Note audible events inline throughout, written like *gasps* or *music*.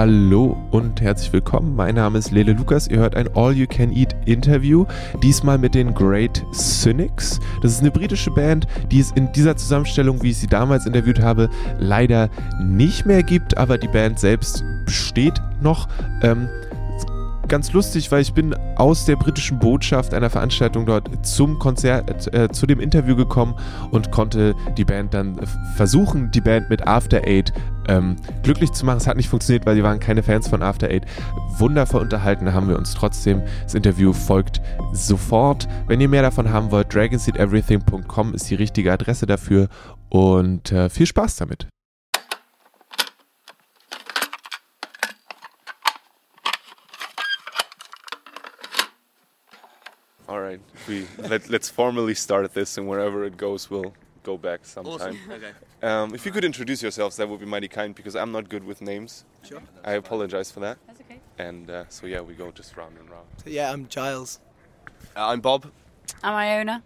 Hallo und herzlich willkommen. Mein Name ist Lele Lukas. Ihr hört ein All-You-Can-Eat-Interview. Diesmal mit den Great Cynics. Das ist eine britische Band, die es in dieser Zusammenstellung, wie ich sie damals interviewt habe, leider nicht mehr gibt. Aber die Band selbst besteht noch. Ähm, ganz lustig, weil ich bin aus der britischen Botschaft einer Veranstaltung dort zum Konzert, äh, zu dem Interview gekommen und konnte die Band dann versuchen, die Band mit After Eight ähm, glücklich zu machen. Es hat nicht funktioniert, weil die waren keine Fans von After Eight. Wundervoll unterhalten haben wir uns trotzdem. Das Interview folgt sofort. Wenn ihr mehr davon haben wollt, dragonseedeverything.com ist die richtige Adresse dafür und äh, viel Spaß damit. All right, we let, let's formally start this, and wherever it goes, we'll go back sometime. Awesome. Okay. Um, if you could introduce yourselves, that would be mighty kind because I'm not good with names. Sure. I apologize for that. That's okay. And uh, so yeah, we go just round and round. Yeah, I'm Giles. Uh, I'm Bob. I'm Iona.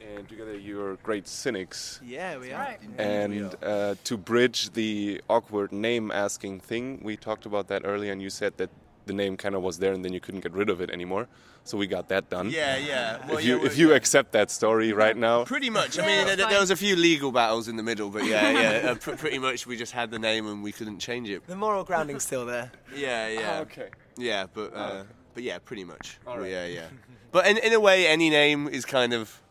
And together you're great cynics. Yeah, we Right. And uh, to bridge the awkward name asking thing, we talked about that earlier, and you said that the name kind of was there, and then you couldn't get rid of it anymore. So we got that done. Yeah, yeah. Well, if you well, if you yeah. accept that story right now, Pretty much. I mean, that's there, there was a few legal battles in the middle, but yeah, yeah. *laughs* Uh, pr- pretty much, we just had the name and we couldn't change it. The moral grounding's still there. Yeah, yeah. Oh, okay. Yeah, but uh, but yeah, pretty much. All right. Yeah, yeah. But in, in a way, any name is kind of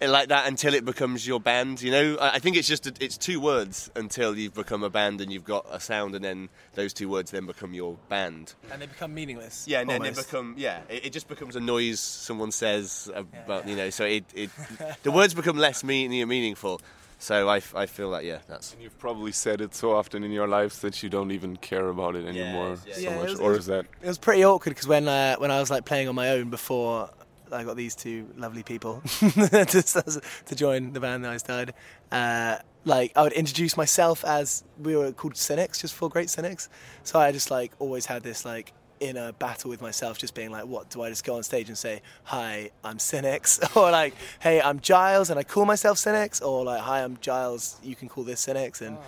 like that until it becomes your band. You know, I I think it's just a, it's two words until you've become a band and you've got a sound, and then those two words then become your band. And they become meaningless. Yeah, and then they become yeah. It, it just becomes a noise someone says about you know. So it, it *laughs* the words become less meaning meaningful. So I, I feel that yeah, that's And you've probably said it so often in your lives that you don't even care about it anymore yeah. so Yeah, it much. was- or is that It was pretty awkward because when uh, when I was like playing on my own before I got these two lovely people *laughs* to, to join the band that I started, uh, like I would introduce myself as we were called Cynics, just for Great Cynics. So I just like always had this like inner battle with myself, just being like, what do I just go on stage and say, hi, I'm Cynics, *laughs* or like, hey, I'm Giles and I call myself Cynics, or like, hi, I'm Giles, you can call this Cynics, and.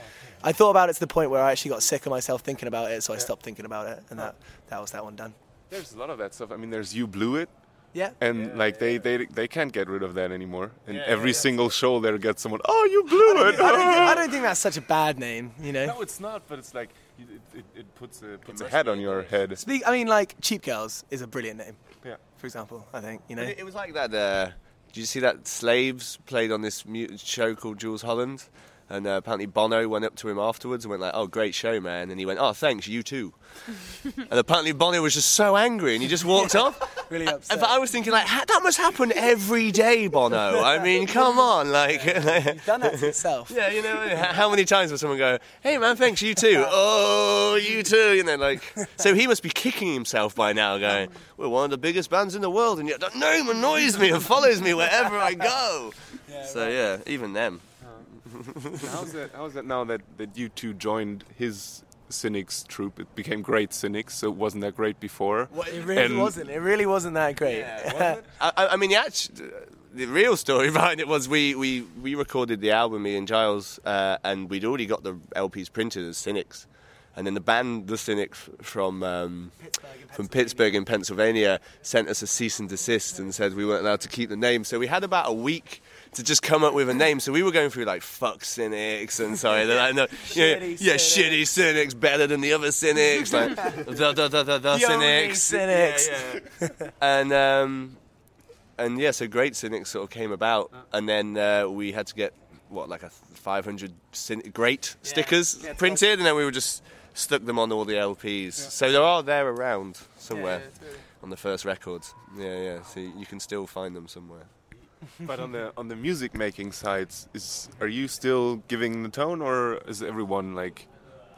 I thought about it to the point where I actually got sick of myself thinking about it, so I stopped thinking about it, and that, that was that one done. there's a lot of that stuff. I mean, there's you blew it, Yeah. and like they, they they can't get rid of that anymore. And Yeah, every yeah, yeah. single show there gets someone, oh, you blew it. I don't, I don't *laughs* think that's such a bad name, you know. no, it's not. But it's like it, it, it puts a puts a must hat on your English. head. Speak, I mean, like Cheap Girls is a brilliant name, Yeah. for example. I think you know. It, it was like that. Uh, did you see that Slaves played on this mu- show called Jools Holland? And uh, apparently Bono went up to him afterwards and went like, "Oh, great show, man!" And he went, "Oh, thanks, you too." *laughs* and apparently Bono was just so angry and he just walked off. *laughs* Really upset. But I was thinking like, that must happen every day, Bono. I mean, come on, like. *laughs* You've done that to yourself. Yeah, you know, how many times will someone go, "Hey, man, thanks, you too." oh, you too. You know, like, so he must be kicking himself by now, going, "We're one of the biggest bands in the world, and yet that name annoys me and follows me wherever I go." so yeah, even them. *laughs* how's that? How's that now that that you two joined his cynics troupe? It became great cynics. So it wasn't that great before. It really And- wasn't. It really wasn't that great. *laughs* I, I I mean, the, the real story *laughs* behind it was we, we, we recorded the album, me and Giles, uh, and we'd already got the LPs printed as Cynics. And then the band, The Cynics, from um, from Pittsburgh in Pennsylvania, sent us a cease and desist and said we weren't allowed to keep the name. So we had about a week to just come up with a name. So we were going through like "fuck cynics" and sorry, like, no, *laughs* yeah, Shitty yeah, cynics. shitty cynics better than the other cynics, like *laughs* the the the cynics, cynics. Yeah, yeah. *laughs* and um, and yeah, so Great Cynics sort of came about, and then uh, we had to get what like a 500 cyn- Great stickers printed, and then we were just stuck them on all the LPs. So they are all there around somewhere on the first records. Yeah, yeah. So you can still find them somewhere. But on the on the music making side, is are you still giving the tone, or is everyone like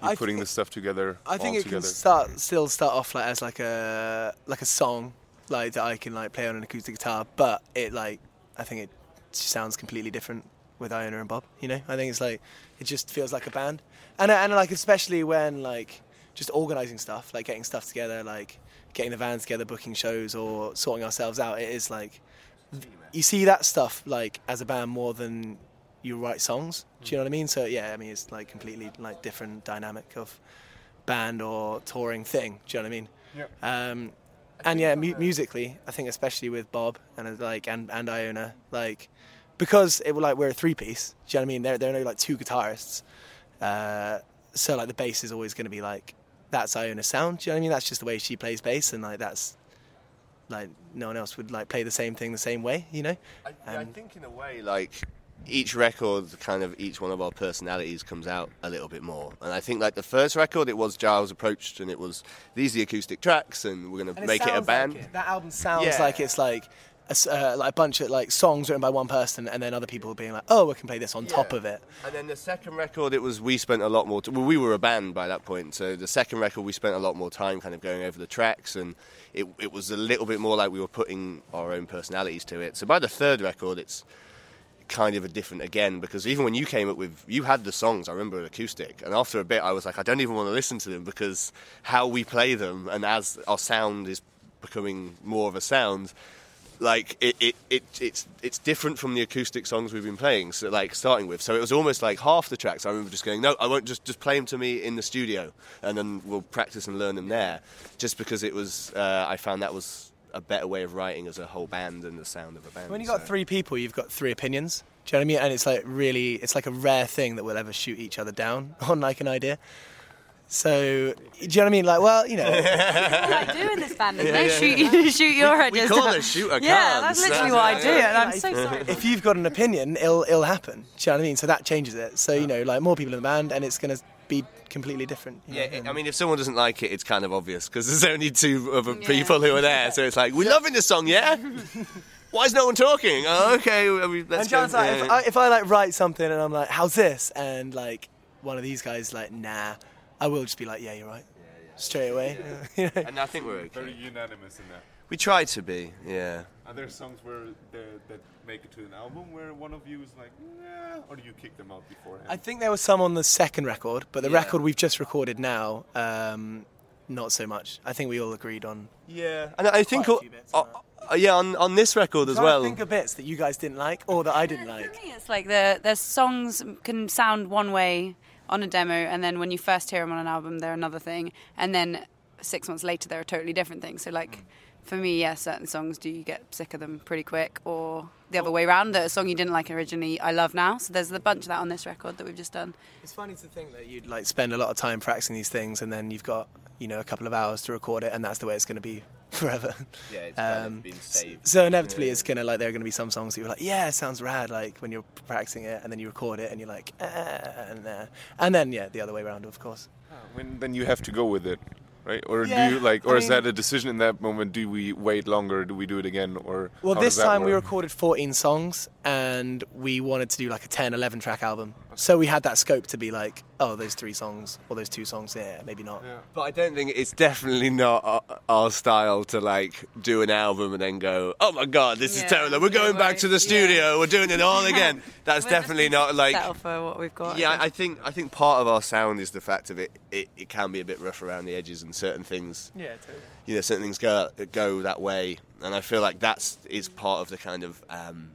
you putting think- this stuff together? I think all it can start still start off like as like a like a song like that I can like play on an acoustic guitar, but it like I think it sounds completely different with Iona and Bob. You know, I think it's like it just feels like a band, and and like especially when like just organizing stuff, like getting stuff together, like getting the vans together, booking shows, or sorting ourselves out. It is like you see that stuff like as a band more than you write songs. Do you know what I mean? So yeah, I mean it's like completely like different dynamic of band or touring thing. Do you know what I mean? Um, and yeah, mu- musically, I think especially with Bob and uh, like and and Iona, like because it like we're a three piece. Do you know what I mean? There there are no like two guitarists, uh, so like the bass is always going to be like that's Iona's sound. Do you know what I mean? That's just the way she plays bass, and like that's like no one else would like play the same thing the same way. You know? I, I Um, think in a way, like each record, kind of each one of our personalities comes out a little bit more. And I think like the first record, it was Giles approached, and it was these are the acoustic tracks, and we're gonna And make it, a sounds like band. it. That album sounds Yeah. like it's like a, uh, like a bunch of like songs written by one person, and then other people being like, "Oh, we can play this on top of it." And then the second record, it was we spent a lot more. T- well, we were a band by that point, so the second record we spent a lot more time kind of going over the tracks, and it it was a little bit more like we were putting our own personalities to it. So by the third record, it's kind of a different again because even when you came up with you had the songs I remember acoustic and after a bit I was like I don't even want to listen to them because how we play them and as our sound is becoming more of a sound like it, it, it it's it's different from the acoustic songs we've been playing so like starting with so it was almost like half the tracks I remember just going no I won't just just play them to me in the studio and then we'll practice and learn them there just because it was uh, I found that was a better way of writing as a whole band and the sound of a band When you've got so. three people, you've got three opinions. Do you know what I mean? And it's like really, it's like a rare thing that we'll ever shoot each other down *laughs* on like an idea. So, do you know what I mean? Like, well, you know, *laughs* What I do in this band is they shoot you, *laughs* shoot your we ideas call down. it shoot a Yeah, that's literally That's what I right. do, and I'm so sorry. if you've got an opinion, it'll it'll happen. Do you know what I mean? So that changes it. So you know, like more people in the band, and it's gonna be completely different. Yeah, know? I mean, if someone doesn't like it, it's kind of obvious because there's only two other Yeah. people who are there. So it's like, we're loving this song, yeah? *laughs* Why is no one talking? Oh, okay, I mean, let's and John's go. like, yeah. if I, if I like write something and I'm like, how's this? And like one of these guys like, nah, I will just be like, yeah, you're right, straight away. You *laughs* know? and I think we're okay. Very unanimous in that. We try to be, yeah. Are there songs where the- that make it to an album where one of you is like, nah, or do you kick them out beforehand? I think there was some on the second record, but the Yeah. record we've just recorded now, um, not so much. I think we all agreed on. Yeah, and I think, Quite a few uh, uh, yeah, on, on this record as Trying to well. think of bits that you guys didn't like or that I didn't like. For me, it's like the the songs can sound one way on a demo, and then when you first hear them on an album, they're another thing, and then six months later, they're a totally different thing. So, like, mm. for me, yeah, certain songs do you get sick of them pretty quick, or the other way around, that a song you didn't like originally, I love now. So there's a bunch of that on this record that we've just done. It's funny to think that you'd like spend a lot of time practicing these things, and then you've got you know a couple of hours to record it, and that's the way it's going to be *laughs* forever. Yeah, it's kind Um, of been saved. So inevitably, it's gonna like there are gonna be some songs that you're like, yeah, it sounds rad, like when you're practicing it, and then you record it, and you're like, ah, and, uh, and then yeah, the other way around, of course. when then you have to go with it, right? Or Yeah, do you like, I or is mean- that a decision in that moment? Do we wait longer? Do we do it again? Or Well, this does that time we recorded 14 songs, and we wanted to do like a 10, 11 track album. So we had that scope to be like, oh, those three songs or those two songs, yeah, maybe not. But I don't think it's definitely not our, our style to like do an album and then go, oh my god, this is terrible. We're going back to the yeah. studio. We're doing it all *laughs* again. That's We're definitely not like. settle for what we've got. Yeah, I think I think part of our sound is the fact of it, it. It can be a bit rough around the edges, and certain things, Yeah, totally. you know, certain things go go that way, and I feel like that's is part of the kind of um,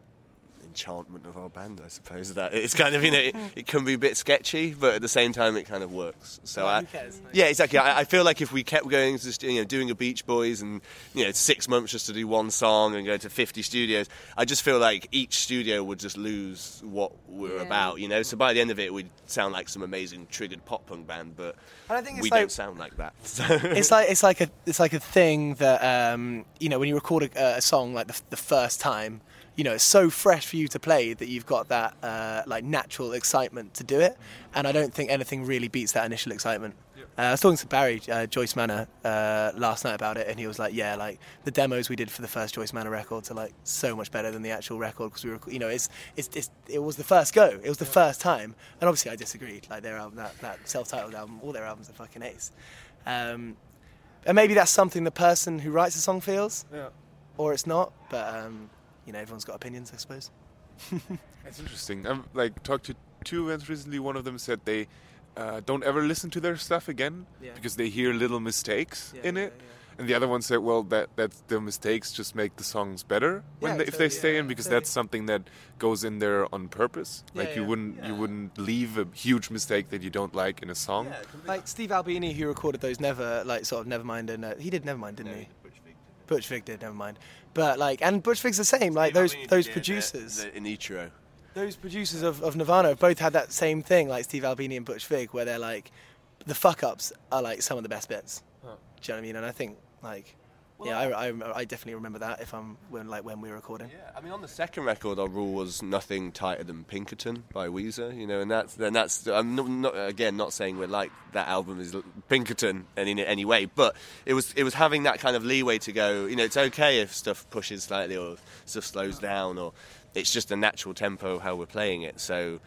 enchantment of our band, I suppose. That it's kind of you know it, it can be a bit sketchy, but at the same time it kind of works. So Well, I, cares? yeah, exactly. I, I feel like if we kept going to st- you know doing a Beach Boys and you know six months just to do one song and go to fifty studios, I just feel like each studio would just lose what we're Yeah. about. You know, so by the end of it, we'd sound like some amazing triggered pop punk band, but And I think it's we like- don't sound like that. So. *laughs* it's like it's like a it's like a thing that um, you know when you record a, a song like the, the first time you know it's so fresh for you to play that you've got that uh, like natural excitement to do it. And I don't think anything really beats that initial excitement. Uh, I was talking to Barry uh, Joyce Manor uh, last night about it and he was like yeah like the demos we did for the first Joyce Manor records are like so much better than the actual record because we were you know it's, it's it's it was the first go. It was the first time. And obviously I disagreed. Like their album that, that self-titled album all their albums are fucking ace. Um, and maybe that's something the person who writes the song feels, Yeah. or it's not. But um, you know, everyone's got opinions, I suppose. *laughs* That's interesting. I've like talked to two bands recently. One of them said they uh, don't ever listen to their stuff again Yeah. because they hear little mistakes Yeah, in yeah, it. And the other one said, well, that that the mistakes just make the songs better when they, if they stay in because totally. that's something that goes in there on purpose. Like you wouldn't you wouldn't leave a huge mistake that you don't like in a song. Like Steve Albini, who recorded those Never, like sort of Nevermind, and uh, he did Nevermind, didn't he? Butch Vig did Nevermind. but like, and Butch Vig's the same. Like those those producers, in Itro. those producers of, of Nirvana have both had that same thing, like Steve Albini and Butch Vig, where they're like, the fuck ups are like some of the best bits. Do you know what I mean? And I think like, yeah, I, I, I definitely remember that if I'm when like when we were recording. Yeah, I mean, on the second record, our rule was nothing tighter than Pinkerton by Weezer, you know, and that's then that's I'm not, not again not saying we're like that album is Pinkerton in, in any way, but it was it was having that kind of leeway to go, you know, it's okay if stuff pushes slightly or stuff slows down or it's just a natural tempo how we're playing it. So,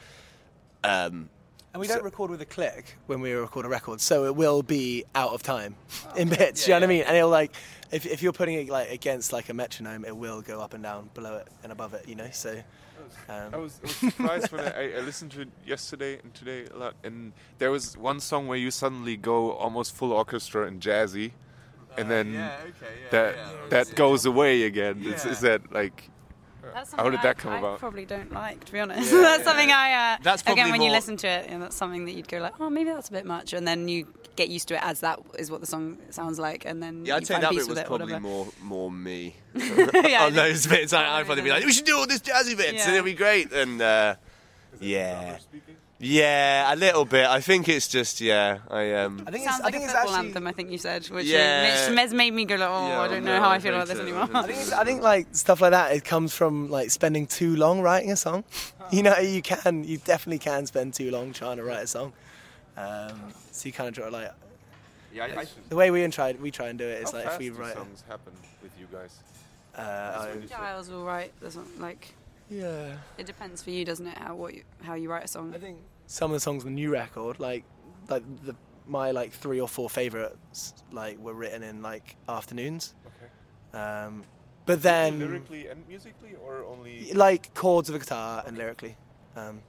um, And we So- don't record with a click when we record a record, so it will be out of time in bits. do you know what I mean? And it'll like, if, if you're putting it like against like a metronome, it will go up and down, below it and above it. You know, so. I Um, was, I was surprised when I, I listened to it yesterday and today a lot, and there was one song where you suddenly go almost full orchestra and jazzy, and then that that goes away again. Is, is that like? That's How something did I, that come I about? probably don't like, to be honest. *laughs* that's something I. Uh, That's again when you listen to it, you know, that's something that you'd go like, oh, maybe that's a bit much, and then you get used to it as that is what the song sounds like, and then yeah, you I'd say that bit was it, probably more more me *laughs* *laughs* yeah, on those bits. I, I'd Probably probably be like, we should do all this jazzy bits, Yeah. and it'll be great. And uh, yeah, yeah, a little bit. I think it's just yeah. I um. I think Sounds it's, like I think a it's football actually. anthem. I think you said, which Yeah. yeah. has made me go like, oh, Yeah, I don't no, know how I I feel about this so. anymore. I think, it's, I think like stuff like that. It comes from like spending too long writing a song. *laughs* You know, you can, you definitely can spend too long trying to write a song. Um, so you kind of try like Yeah, I, the way we try we try and do it is like if we write wait. songs happen with you guys? Uh, I- Giles will write. There's not, like yeah. it depends for you, doesn't it? How what you, how you write a song. I think some of the songs on the new record, like like the my like three or four favorites, like were written in like afternoons. Okay. Um, but then lyrically and musically, or only? like chords of a guitar and lyrically, um,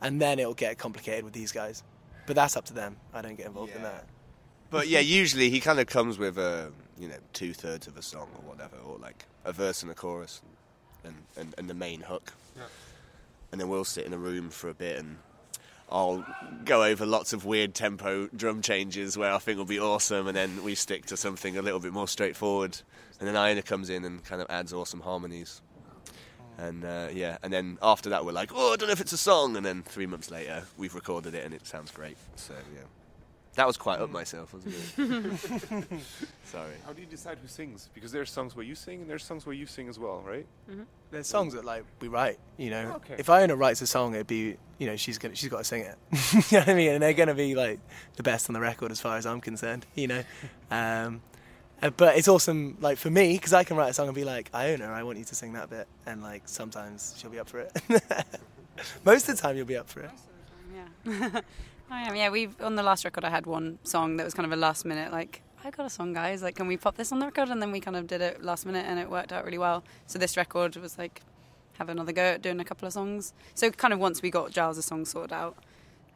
and then it'll get complicated with these guys. But that's up to them. I don't get involved in that. But yeah, usually he kind of comes with a you know two thirds of a song or whatever, or like a verse and a chorus, and and, and the main hook. Yeah. And then we'll sit in a room for a bit and. I'll go over lots of weird tempo drum changes where I think will be awesome, and then we stick to something a little bit more straightforward. And then Iona comes in and kind of adds awesome harmonies. And uh, yeah, and then after that we're like, oh, I don't know if it's a song. And then three months later we've recorded it and it sounds great. So yeah, that was quite up myself, wasn't it? *laughs* Sorry. How do you decide who sings? Because there's songs where you sing, and there's songs where you sing as well, right? There's songs that like we write. You know, Okay. if Iona writes a song, it'd be you know she's gonna she's got to sing it. *laughs* you know what I mean? And they're gonna be like the best on the record as far as I'm concerned. You know, *laughs* um, uh, but it's awesome like for me because I can write a song and be like Iona, I want you to sing that bit, and like sometimes she'll be up for it. Most of the time, you'll be up for it. Yeah. I am. Yeah, we've on the last record. I had one song that was kind of a last minute, like I got a song, guys. Like, can we pop this on the record? And then we kind of did it last minute, and it worked out really well. So this record was like have another go at doing a couple of songs. So kind of once we got Giles' song sorted out.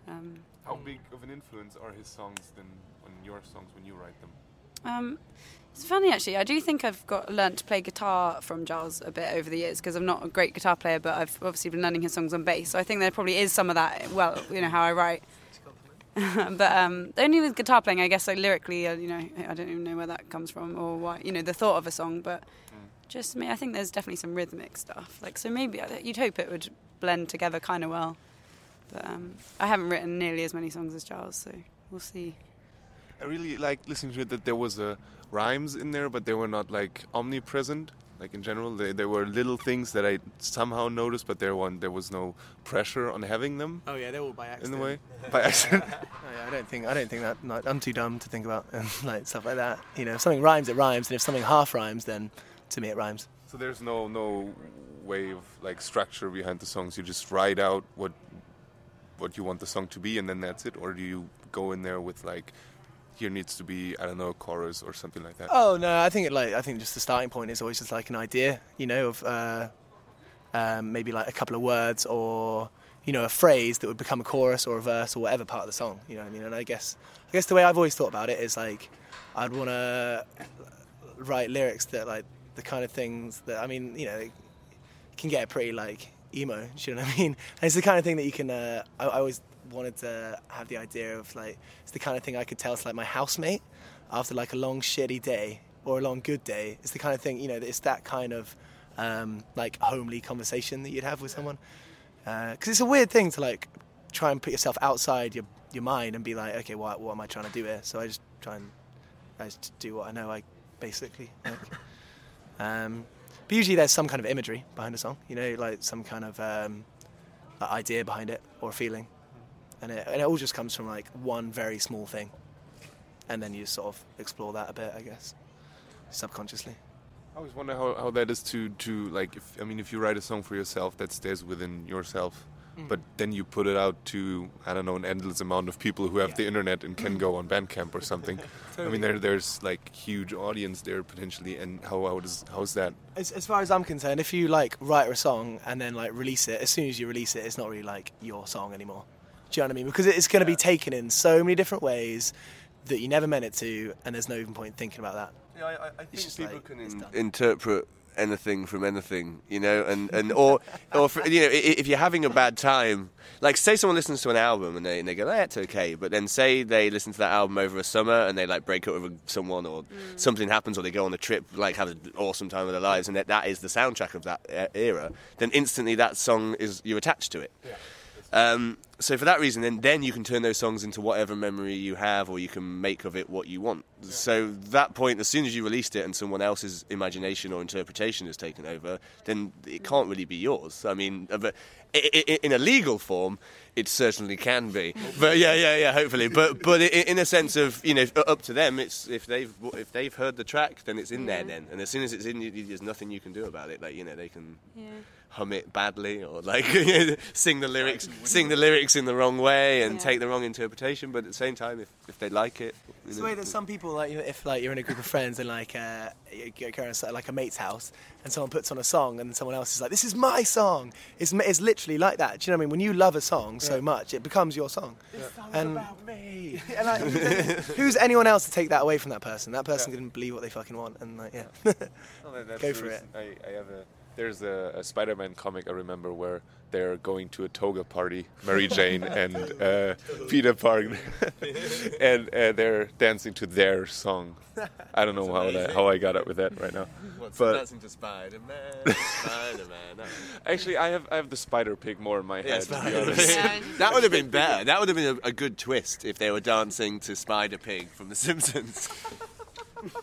Um, How big of an influence are his songs than on your songs when you write them? Um, it's funny actually. I do think I've got learned to play guitar from Giles a bit over the years because I'm not a great guitar player, but I've obviously been learning his songs on bass. So I think there probably is some of that. Well, you know how I write. *laughs* but um, only with guitar playing, I guess. Like lyrically, uh, you know, I don't even know where that comes from or why. You know, the thought of a song, but just me. I think there's definitely some rhythmic stuff. Like so, maybe you'd hope it would blend together kind of well. But um, I haven't written nearly as many songs as Charles, so we'll see. I really like listening to it that there was uh, rhymes in there, but they were not like omnipresent. Like in general, they, there were little things that I somehow noticed, but there one there was no pressure on having them Oh yeah, they're all by in the way by accident. *laughs* Oh, yeah, I don't think I don't think that. Like, I'm too dumb to think about um, *laughs* like stuff like that. You know, if something rhymes, it rhymes, and if something half rhymes, then to me it rhymes. so there's no no way of like structure behind the songs. You just write out what what you want the song to be, and then that's it. Or do you go in there with like here needs to be I don't know a chorus or something like that? Oh no, I think it like I think just the starting point is always just like an idea, you know, of uh, um, maybe like a couple of words or you know a phrase that would become a chorus or a verse or whatever part of the song. You know what I mean? And I guess I guess the way I've always thought about it is like I'd want to write lyrics that like the kind of things that I mean, you know, can get pretty like emo. Do you know what I mean? And *laughs* it's the kind of thing that you can. Uh, I, I always wanted to have the idea of like it's the kind of thing I could tell to like my housemate after like a long shitty day or a long good day. It's the kind of thing you know. It's that kind of um, like homely conversation that you'd have with someone. Because uh, it's a weird thing to like try and put yourself outside your your mind and be like, okay, what what am I trying to do here? So I just try and I just do what I know. I basically. Like. *laughs* Um, but usually there's some kind of imagery behind a song, you know, like some kind of um, idea behind it or feeling, and it, and it all just comes from like one very small thing, and then you sort of explore that a bit, I guess, subconsciously. I always wonder how, how that is to, to like if I mean if you write a song for yourself that stays within yourself Mm. But then you put it out to I don't know an endless amount of people who have yeah. the internet and can go on Bandcamp or something. totally. *laughs* I mean, there there's like huge audience there potentially, and how how does how's that? As, as far as I'm concerned, if you like write a song and then like release it, as soon as you release it, it's not really like your song anymore. Do you know what I mean? Because it's going to yeah. be taken in so many different ways that you never meant it to, and there's no even point thinking about that. Yeah, I, I think people like, can in, interpret anything from anything, you know, and, and or or for, you know if you're having a bad time, like say someone listens to an album and they and they go, oh, that's okay, but then say they listen to that album over a summer and they like break up with someone or mm. something happens or they go on a trip, like have an awesome time of their lives, and that, that is the soundtrack of that era, then instantly that song is you're attached to it. Yeah. Um, so for that reason, then then you can turn those songs into whatever memory you have, or you can make of it what you want. Yeah. So that point, as soon as you released it and someone else's imagination or interpretation is taken over, then it can't really be yours. I mean, but in a legal form, it certainly can be. But yeah, yeah, yeah. Hopefully, but but in a sense of you know, up to them. It's if they've if they've heard the track, then it's in yeah. there then, and as soon as it's in, there's nothing you can do about it. Like you know, they can. Yeah hum it badly or like *laughs* sing the lyrics sing the lyrics in the wrong way and yeah. take the wrong interpretation but at the same time if, if they like it it's the way that some people like if like you're in a group of friends and like uh, you go like a mate's house and someone puts on a song and someone else is like this is my song. It's, it's literally like that. Do you know what I mean? When you love a song yeah. so much it becomes your song. This song's and, about me. *laughs* And like, *laughs* who's anyone else to take that away from that person? That person yeah. didn't believe what they fucking want and like yeah. Well, go for it. I, I have a there's a, a, Spider-Man comic I remember where they're going to a toga party, Mary Jane *laughs* and uh, Peter Parker, *laughs* and uh, they're dancing to their song. I don't know how that, how I got up with that right now. What's but dancing to Spider-Man, Spider-Man. Actually, I have I have the Spider Pig more in my head. Yeah, *laughs* that would have been better. That would have been a, a good twist if they were dancing to Spider Pig from The Simpsons.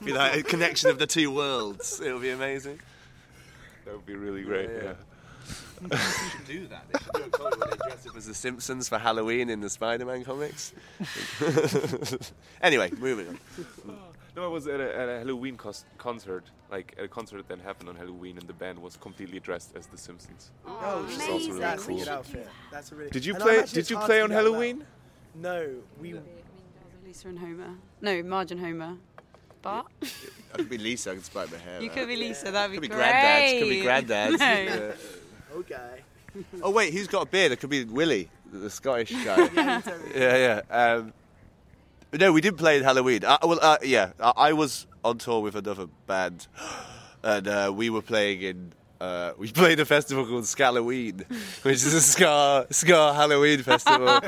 be like a connection of the two worlds. It would be amazing. That would be really great. Yeah. yeah. they should do that. They should do a comic where *laughs* they dress up as the Simpsons for Halloween in the Spider-Man comics. *laughs* anyway, moving on. *laughs* No, I was at a, at a Halloween cos- concert, like at a concert that happened on Halloween, and the band was completely dressed as the Simpsons. Oh, oh which is also really That's cool. a outfit. That's a really. Did you play? Did you play on Halloween? No, we. Lisa and Homer. No, Marge and Homer. Bart. I could be Lisa. I could spike my hair. You could be Lisa. That'd be could great. Be granddads. Could be granddad. *laughs* no. Okay. Oh wait, who's got a beard? It could be Willie, the Scottish *laughs* guy. yeah, yeah. yeah. Um, no, we did play in Halloween. Uh, well, uh, yeah, I, I, was on tour with another band, *gasps* and uh, we were playing in uh, we played a festival called Scalloween, *laughs* which is a ska ska Halloween festival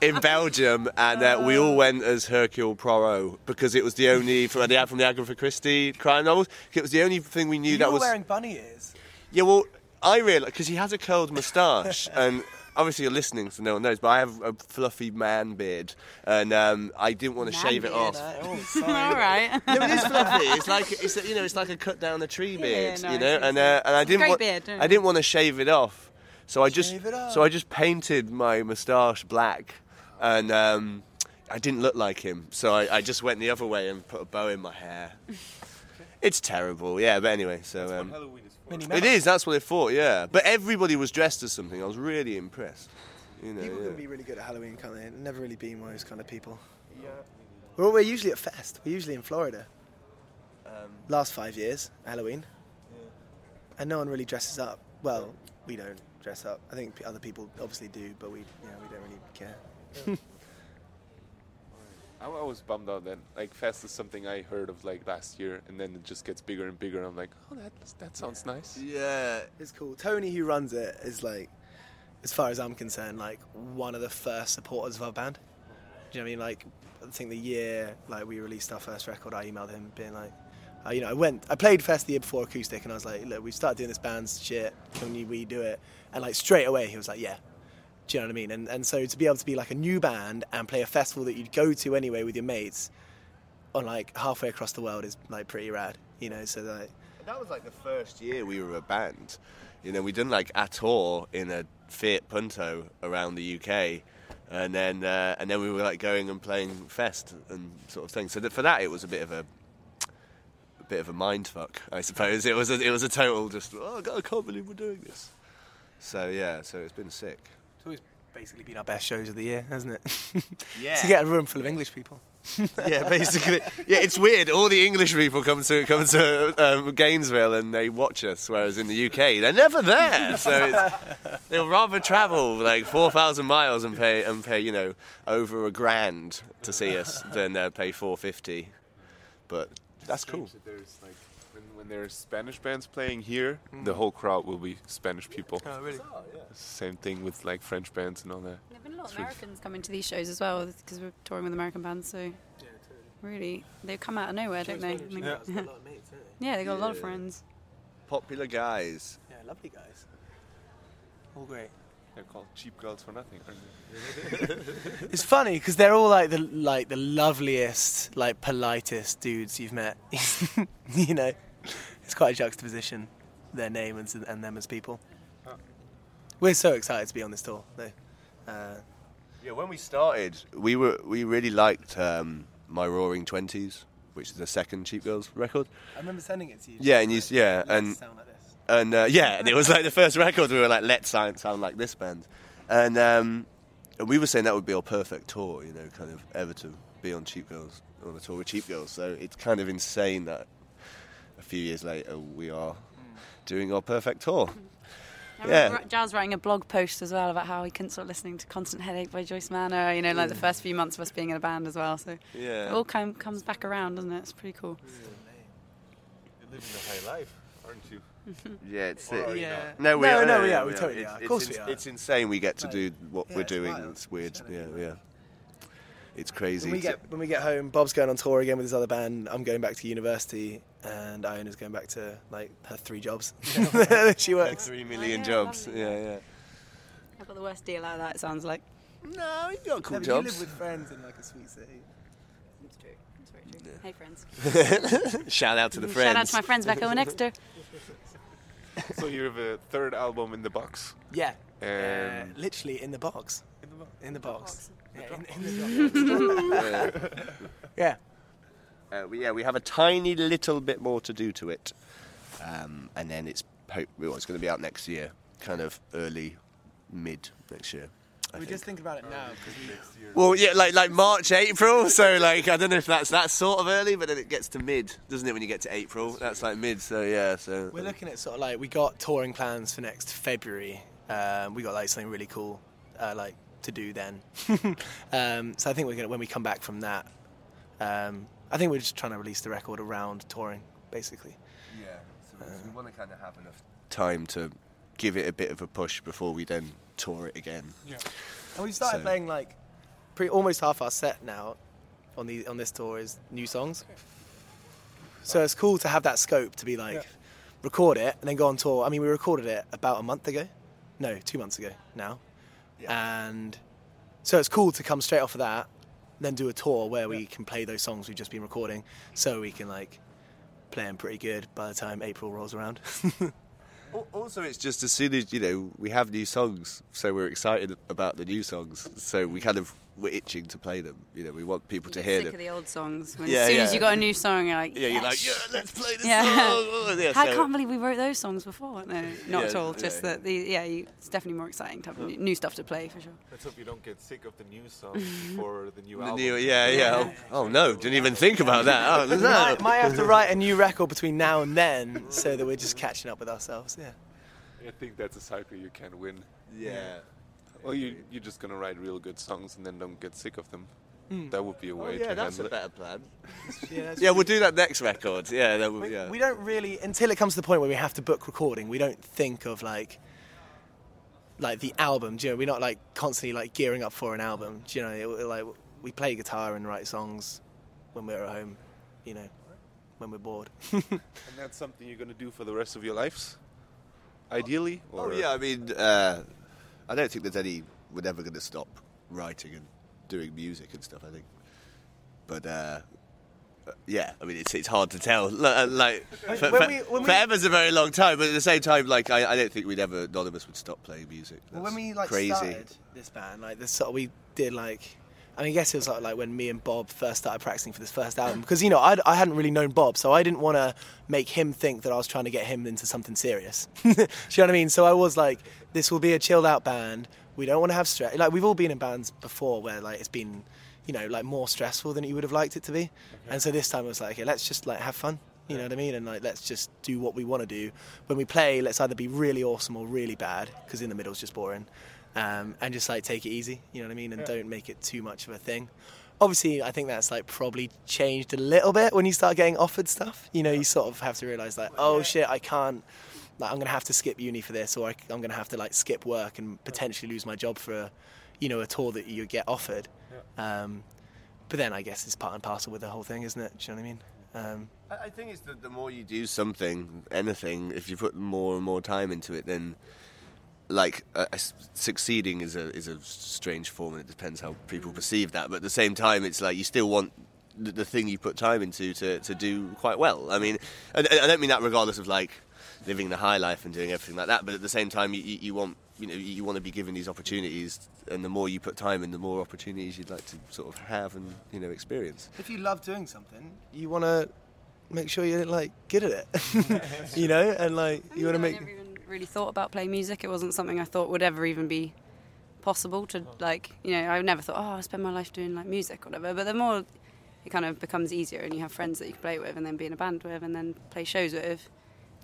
in *laughs* Belgium, and uh, we all went as Hercule Poirot because it was the only from the from the Agatha Christie crime novels. It was the only thing we knew you that was wearing bunny ears. Yeah, well, I realized because he has a curled moustache, *laughs* and obviously you're listening, so no one knows. But I have a fluffy man beard, and um, I didn't want to shave beard. it off. Oh, *laughs* All right. no, it is fluffy. It's like it's a, you know, it's like a cut down a tree beard, yeah, no, you know. And uh, and I didn't want beard, I didn't want to shave it off, so I just so I just painted my moustache black, and. Um, I didn't look like him, so I, I, just went the other way and put a bow in my hair. *laughs* it's terrible, yeah. But anyway, so um, it is. That's what they thought. Yeah, but everybody was dressed as something. I was really impressed. You know, people yeah. can be really good at Halloween, can't they? Never really been one of those kind of people. Yeah. We're, we're usually at Fest. We're usually in Florida. Um, Last five years, Halloween. Yeah. And no one really dresses up. Well, we don't dress up. I think other people obviously do, but we, yeah, we don't really care. *laughs* I was bummed out that like Fest is something I heard of like last year, and then it just gets bigger and bigger. And I'm like, oh, that that sounds nice. Yeah, It's cool. Tony, who runs it, is like, as far as I'm concerned, like one of the first supporters of our band. Do you know what I mean? Like, I think the year like we released our first record, I emailed him being like, uh, you know, I went, I played Fest the year before acoustic, and I was like, look, we started doing this band's shit. Can we do it? And like straight away, he was like, yeah. Do you know what I mean? And and so to be able to be like a new band and play a festival that you'd go to anyway with your mates, on like halfway across the world is like pretty rad. You know, so like. that was like the first year we were a band. You know, we done like a tour in a Fiat Punto around the UK, and then uh, and then we were like going and playing Fest and sort of thing. So that for that, it was a bit of a, a bit of a mind fuck, I suppose. It was a, it was a total just oh God, I can't believe we're doing this. So yeah, so it's been sick. It's always basically been our best shows of the year, hasn't it? *laughs* Yeah. to get a room full of English people. *laughs* yeah, basically. Yeah, it's weird. All the English people come to come to um, Gainesville and they watch us, whereas in the UK they're never there. So it's, they'll rather travel like four thousand miles and pay and pay you know over a grand to see us than uh, pay four fifty. But that's cool. That There's like when, when there's Spanish bands playing here, the mm. whole crowd will be Spanish people. Oh, really? Oh, Same thing with like French bands and all that. There've been a lot of Americans coming to these shows as well because we're touring with American bands. So really, they come out of nowhere, don't they? I mean, *laughs* yeah, they got a lot of friends. Popular guys. Yeah, lovely guys. All great. They're called cheap girls for nothing, aren't they? *laughs* *laughs* It's funny because they're all like the like the loveliest, like politest dudes you've met. you know, it's quite a juxtaposition, their name and, and them as people. We're so excited to be on this tour, though. Uh, Yeah, when we started, we were we really liked um, my Roaring Twenties, which is the second Cheap Girls record. I remember sending it to you. Yeah, and you yeah, and sound like this. and uh, yeah, and it was like the first record. We were like, let's sound, sound like this band, and um, and we were saying that would be our perfect tour, you know, kind of ever to be on Cheap Girls on a tour with Cheap Girls. So it's kind of insane that a few years later we are doing our perfect tour. Hmm. *laughs* I Yeah. remember Giles writing a blog post as well about how he couldn't stop listening to Constant Headache by Joyce Manor, you know, like the hmm. first few months of us being in a band as well. So yeah. it all kind of comes back around, doesn't it? It's pretty cool. You're living the high life, aren't you? *laughs* Yeah, it's it. Yeah. No, we No, are. no, we are, we are. totally It's- are. Of course ins- we are. It's insane we get to do what yeah, we're it's doing. wild. It's weird. It's Yeah, yeah. It's crazy. When we get when we get home, Bob's going on tour again with his other band. I'm going back to university, and Iona's going back to like her three jobs. *laughs* *laughs* she like works. three million yeah, jobs. lovely. Yeah, yeah. I've got the worst deal out of that, it sounds like. No, you've got cool No, jobs. You live with friends in like a sweet city. It's true. It's very true. Hey, friends. *laughs* Shout out to the friends. Shout out to my friends back over next door. so you have a third album in the box. Yeah. And uh, literally in the box. in the box. In the box. Yeah, in, in the box. yeah. Uh, we, yeah, we have a tiny little bit more to do to it, um, and then it's hope well, it's going to be out next year, kind of early, mid next year. I We think. just think about it now because. Well, yeah, like like March, April. So like I don't know if that's that's sort of early, but then it gets to mid, doesn't it? When you get to April, that's like mid. So yeah, so We're looking at sort of like we got touring plans for next February. Um, we got like something really cool, uh, like to do then. *laughs* um, so I think we're gonna when we come back from that, um, I think we're just trying to release the record around touring, basically. Yeah, so we uh, want to kind of have enough time to give it a bit of a push before we then tour it again. Yeah, and we started So- playing like pretty almost half our set now on the on this tour is new songs. So it's cool to have that scope to be like record it and then go on tour. I mean, we recorded it about a month ago, no, two months ago now, and so it's cool to come straight off of that, then do a tour where we can play those songs we've just been recording, so we can like play them pretty good by the time April rolls around. *laughs* Also, it's just as soon as you know we have new songs, so we're excited about the new songs. So we kind of we're itching to play them. You know, we want people to You get hear sick them. of the old songs. When Yeah, as soon as you got a new song, you're like, yeah, you're like, yeah, let's play this Yeah. song. Oh, *laughs* yeah, I so- can't believe we wrote those songs before. No, not Yeah, at all. Just yeah, that the yeah, you, it's definitely more exciting to have new- new stuff to play for sure. Let's hope you don't get sick of the new song for the new *laughs* The album. new, yeah, yeah. Oh, oh, no, didn't even think about that. Oh, *laughs* no. might, might have to write a new record between now and then, so that we're just catching up with ourselves. Yeah. I think that's a cycle you can win. Yeah. Or you, you're just gonna write real good songs and then don't get sick of them. Mm. That would be a oh, way oh, yeah, to that's handle a better plan. *laughs* yeah, yeah we'll do that next record. Yeah, that will, we, yeah. We don't really until it comes to the point where we have to book recording. We don't think of like like the album. Do you know, we're not like constantly like gearing up for an album. Do you know, it, like we play guitar and write songs when we're at home. You know, when we're bored. *laughs* and that's something you're going to do for the rest of your lives, ideally. Oh, or? Oh yeah, I mean, uh, I don't think there's any. We're never going to stop writing and doing music and stuff. I think, but uh, yeah, I mean, it's it's hard to tell. Uh, like, for, for, we, forever's a very long time, but at the same time, like, I, I don't think we'd ever none of us would stop playing music. That's well, when we like crazy. started this band, like this sort of, we did like. I mean, I guess it was like, like when me and Bob first started practicing for this first album because you know I'd, I hadn't really known Bob, so I didn't want to make him think that I was trying to get him into something serious. *laughs* Do you know what I mean? So I was like, this will be a chilled out band. We don't want to have stress. Like we've all been in bands before where like it's been you know, like more stressful than you would have liked it to be. And so this time it was like, okay, let's just like have fun. You know what I mean? And like, let's just do what we want to do. When we play, let's either be really awesome or really bad, because in the middle is just boring. Um, and just like take it easy. You know what I mean? And yeah. don't make it too much of a thing. Obviously, I think that's like probably changed a little bit when you start getting offered stuff. You know, you sort of have to realize like, oh shit, I can't. Like, I'm gonna have to skip uni for this, or I, I'm gonna have to like skip work and potentially lose my job for a, you know, a tour that you get offered. Um, but then I guess it's part and parcel with the whole thing, isn't it? Do you know what I mean? Um, I think it's that the more you do something, anything, if you put more and more time into it, then like uh, succeeding is a is a strange form, and it depends how people perceive that. But at the same time, it's like you still want the, the thing you put time into to, to do quite well. I mean, I, I don't mean that regardless of like living the high life and doing everything like that, but at the same time, you, you want you know you want to be given these opportunities, and the more you put time in, the more opportunities you'd like to sort of have and you know experience. If you love doing something, you want to make sure you're like good at it, *laughs* you know, and like you want to make. I never even really thought about playing music. It wasn't something I thought would ever even be possible to oh. like. You know, I never thought, oh, I'll spend my life doing like music or whatever. But the more it kind of becomes easier, and you have friends that you can play with, and then be in a band with, and then play shows with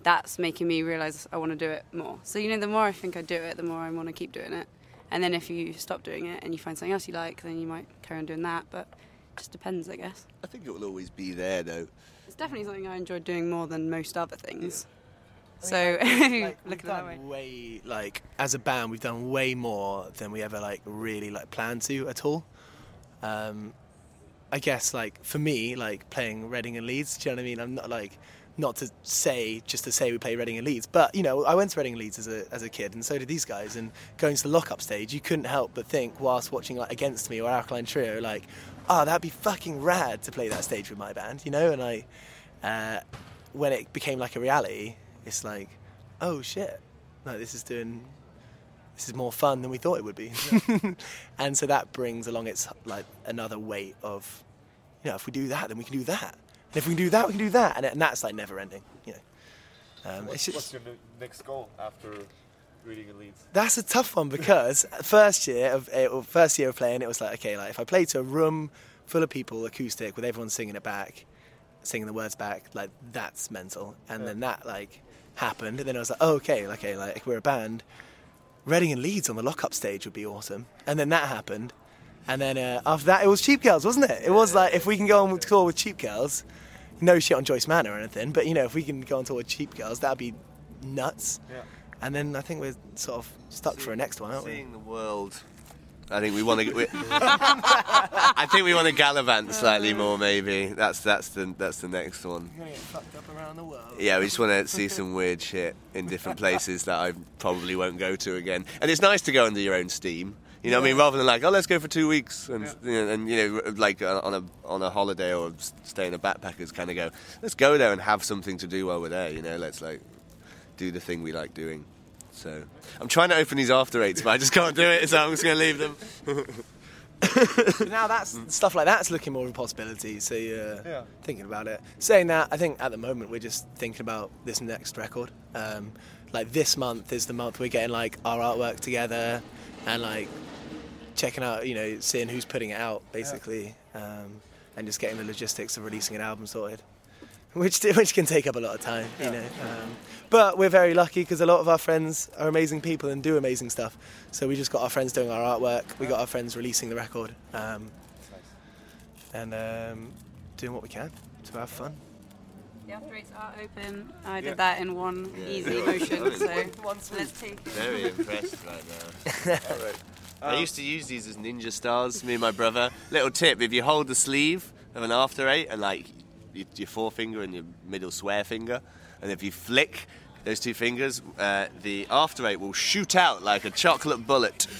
that's making me realize I want to do it more. So you know, the more I think I do it, the more I want to keep doing it. And then if you stop doing it and you find something else you like, then you might carry on doing that. But it just depends, I guess. I think it will always be there, though. It's definitely something I enjoy doing more than most other things. Yeah. So *laughs* like, look at that way. way like as a band, we've done way more than we ever like really like planned to at all. Um, I guess like for me, like playing Reading and Leeds. Do you know what I mean? I'm not like not to say just to say we play Reading and Leeds, but you know I went to Reading and Leeds as a as a kid, and so did these guys. And going to the lockup stage, you couldn't help but think whilst watching like Against Me or Alkaline Trio, like, oh, that'd be fucking rad to play that stage with my band, you know. And I, uh, when it became like a reality, it's like, oh shit, like this is doing. This is more fun than we thought it would be, *laughs* *laughs* and so that brings along its like another weight of, you know, if we do that, then we can do that and if we can do that, we can do that, and, and that's like never ending. You know. Um, what's, just, what's, your next goal after Reading and Leeds? That's a tough one because *laughs* first year of uh, first year of playing, it was like okay, like if I play to a room full of people, acoustic, with everyone singing it back, singing the words back, like that's mental. And yeah. then that like happened, and then I was like, oh, okay, okay, like we're a band. Reading and Leeds on the lockup stage would be awesome. And then that happened. And then uh, after that, it was Cheap Girls, wasn't it? It was like, if we can go on tour with Cheap Girls, no shit on Joyce Manor or anything, but you know, if we can go on tour with Cheap Girls, that'd be nuts. Yeah. And then I think we're sort of stuck for a next one, aren't we? Seeing the world. I think we want to. *laughs* I think we want to gallivant slightly more. Maybe that's that's the that's the next one. The yeah, we just want to see some weird shit in different places that I probably won't go to again. And it's nice to go under your own steam. You know, yeah. what I mean, rather than like, oh, let's go for two weeks, and yeah. you know, and you know, like uh, on a on a holiday or stay in a backpackers kind of go, let's go there and have something to do while we're there. You know, let's like do the thing we like doing. So I'm trying to open these after eights, but I just can't do it, so I'm just going to leave them. *laughs* now that's stuff like that's looking more of a possibility. So you're yeah. thinking about it. Saying that, I think at the moment we're just thinking about this next record. Um, like this month is the month we're getting like our artwork together and like checking out, you know, seeing who's putting it out, basically, yeah. um, and just getting the logistics of releasing an album sorted, *laughs* which which can take up a lot of time, yeah. you know. Um, but we're very lucky because a lot of our friends are amazing people and do amazing stuff. So we just got our friends doing our artwork. We got our friends releasing the record. Um, and um, doing what we can to have fun. The after eights are open. I did Yeah. that in one Yeah. easy *laughs* motion, so One let's take. Very impressed right now. *laughs* All right. I used to use these as ninja stars, me and my brother. Little tip: if you hold the sleeve of an after eight and like your, your forefinger and your middle swear finger, and if you flick those two fingers, uh, the after eight will shoot out like a chocolate bullet. *laughs*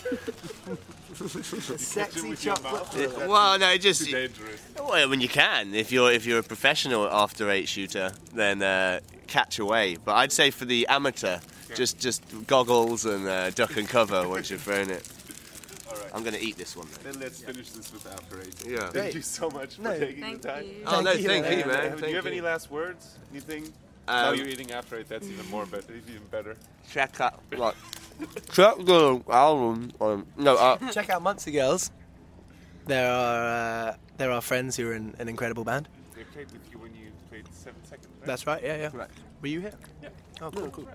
Sexy chocolate. It- well, no, it just Too dangerous. well, I mean you can if you're if you're a professional after eight shooter, then uh, catch away. But I'd say for the amateur, just just goggles and uh, duck and cover once you've thrown it. All right. I'm gonna eat this one. Though. Then let's finish this with After Eight. Yeah. Thank Great. you so much for No. taking Thank the time. you. Oh no, Thank you, thank man. you, man. Do Thank you have you. any last words? Anything? Um, now you're eating After Eight. That's even more better. Even better. check out like *laughs* check the album. Um, no, uh, *laughs* Check out Muncie Girls. There are uh, there are friends who are in an incredible band. They played with you when you played Seven Seconds. Right? That's right. Yeah, yeah. Right. Were you here? Yeah. Oh, cool, cool.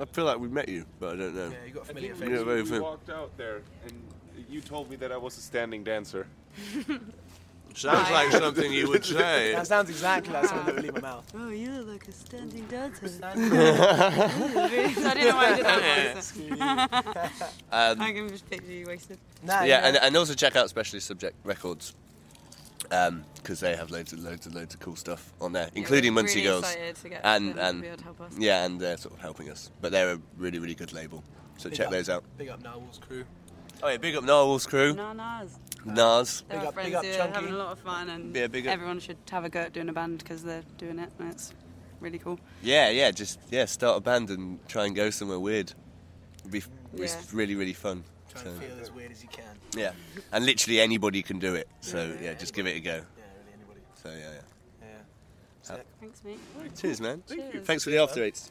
I feel like we met you, but I don't know. Yeah, you got a I familiar think face. Yeah, very we fair. walked out there and you told me that I was a standing dancer. *laughs* Sounds like something you would say. *laughs* That sounds exactly like something that would leave my mouth. Oh, you look like a standing dancer. *laughs* I Nice. didn't know why I did that voice. I Um, can just picture you wasted. Nah, yeah, and, and also check out Specialist Subject Records because they have loads and loads and loads of cool stuff on there, including We're Muncie really Girls. excited to get And- them to and- be able to help us. Yeah, and they're sort of helping us. But they're a really, really good label. So Big check up. those out. Big up Narwhal's crew. Oh yeah, big up Narwhal's crew, No, Nas. Nas. They're Big up- friends big up who Chunky. having a lot of fun, and Yeah, big up- everyone should have a go at doing a band because they're doing it, and it's really cool. Yeah, yeah, just yeah, start a band and try and go somewhere weird. It'd be it's really, really fun. Try So, and feel as weird as you can. yeah, and literally anybody can do it. So Yeah, yeah, yeah, just give it a go. Yeah, really, anybody. So yeah, yeah. Yeah. Sick. Thanks, mate. Cheers, man. Cheers. Thanks for the after eights.